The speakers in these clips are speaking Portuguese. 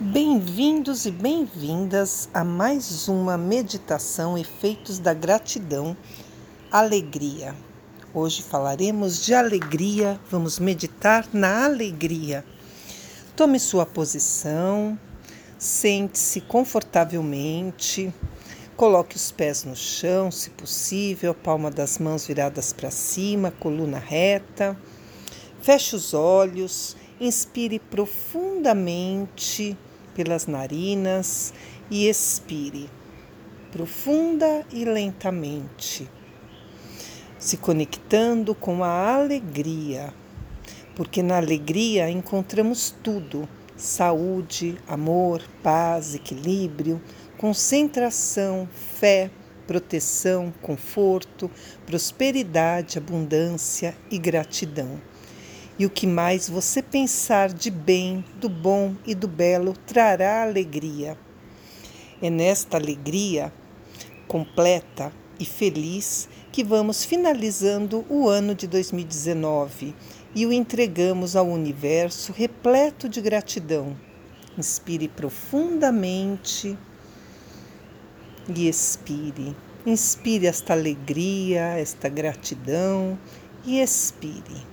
Bem-vindos e bem-vindas a mais uma meditação Efeitos da Gratidão, Alegria. Hoje falaremos de alegria, vamos meditar na alegria. Tome sua posição, sente-se confortavelmente, coloque os pés no chão, se possível, a palma das mãos viradas para cima, coluna reta. Feche os olhos Inspire profundamente pelas narinas e expire profunda e lentamente, se conectando com a alegria, porque na alegria encontramos tudo: saúde, amor, paz, equilíbrio, concentração, fé, proteção, conforto, prosperidade, abundância e gratidão e o que mais você pensar de bem, do bom e do belo trará alegria. É nesta alegria completa e feliz que vamos finalizando o ano de 2019 e o entregamos ao universo repleto de gratidão. Inspire profundamente e expire. Inspire esta alegria, esta gratidão e expire.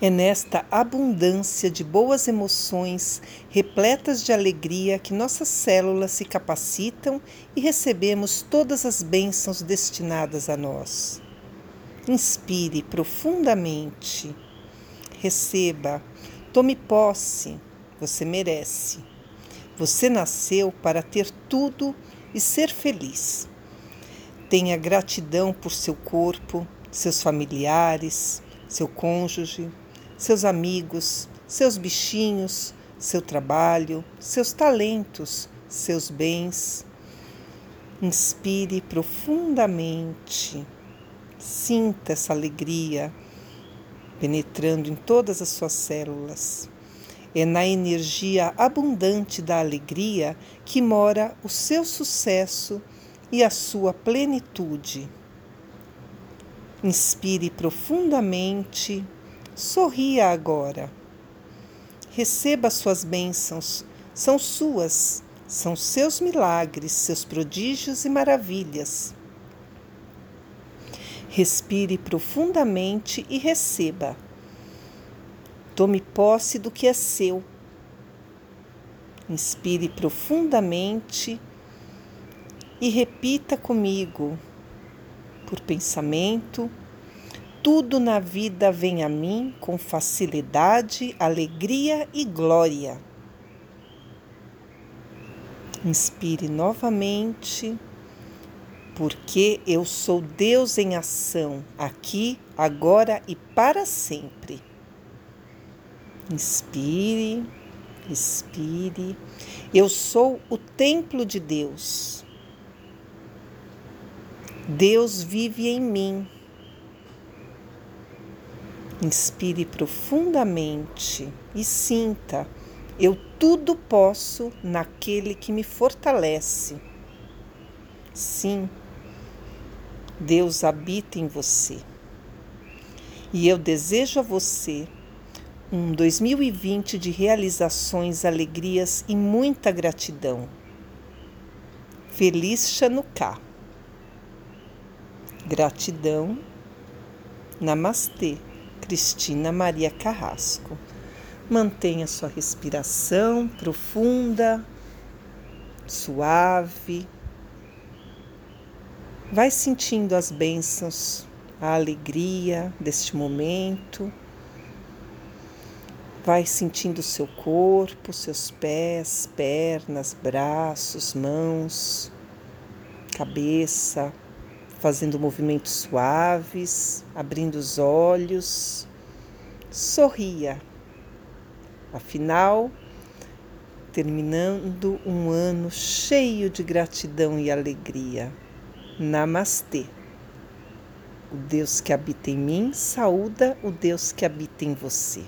É nesta abundância de boas emoções, repletas de alegria, que nossas células se capacitam e recebemos todas as bênçãos destinadas a nós. Inspire profundamente, receba, tome posse, você merece. Você nasceu para ter tudo e ser feliz. Tenha gratidão por seu corpo, seus familiares, seu cônjuge, seus amigos, seus bichinhos, seu trabalho, seus talentos, seus bens. Inspire profundamente, sinta essa alegria penetrando em todas as suas células. É na energia abundante da alegria que mora o seu sucesso e a sua plenitude. Inspire profundamente Sorria agora. Receba suas bênçãos, são suas, são seus milagres, seus prodígios e maravilhas. Respire profundamente e receba. Tome posse do que é seu. Inspire profundamente e repita comigo, por pensamento, tudo na vida vem a mim com facilidade, alegria e glória. Inspire novamente, porque eu sou Deus em ação, aqui, agora e para sempre. Inspire, expire. Eu sou o templo de Deus. Deus vive em mim Inspire profundamente e sinta: eu tudo posso naquele que me fortalece. Sim, Deus habita em você. E eu desejo a você um 2020 de realizações, alegrias e muita gratidão. Feliz Chanukah. Gratidão. Namastê. Cristina Maria Carrasco. Mantenha sua respiração profunda, suave. Vai sentindo as bênçãos, a alegria deste momento. Vai sentindo seu corpo, seus pés, pernas, braços, mãos, cabeça, fazendo movimentos suaves, abrindo os olhos. Sorria. Afinal, terminando um ano cheio de gratidão e alegria. Namastê. O Deus que habita em mim saúda o Deus que habita em você.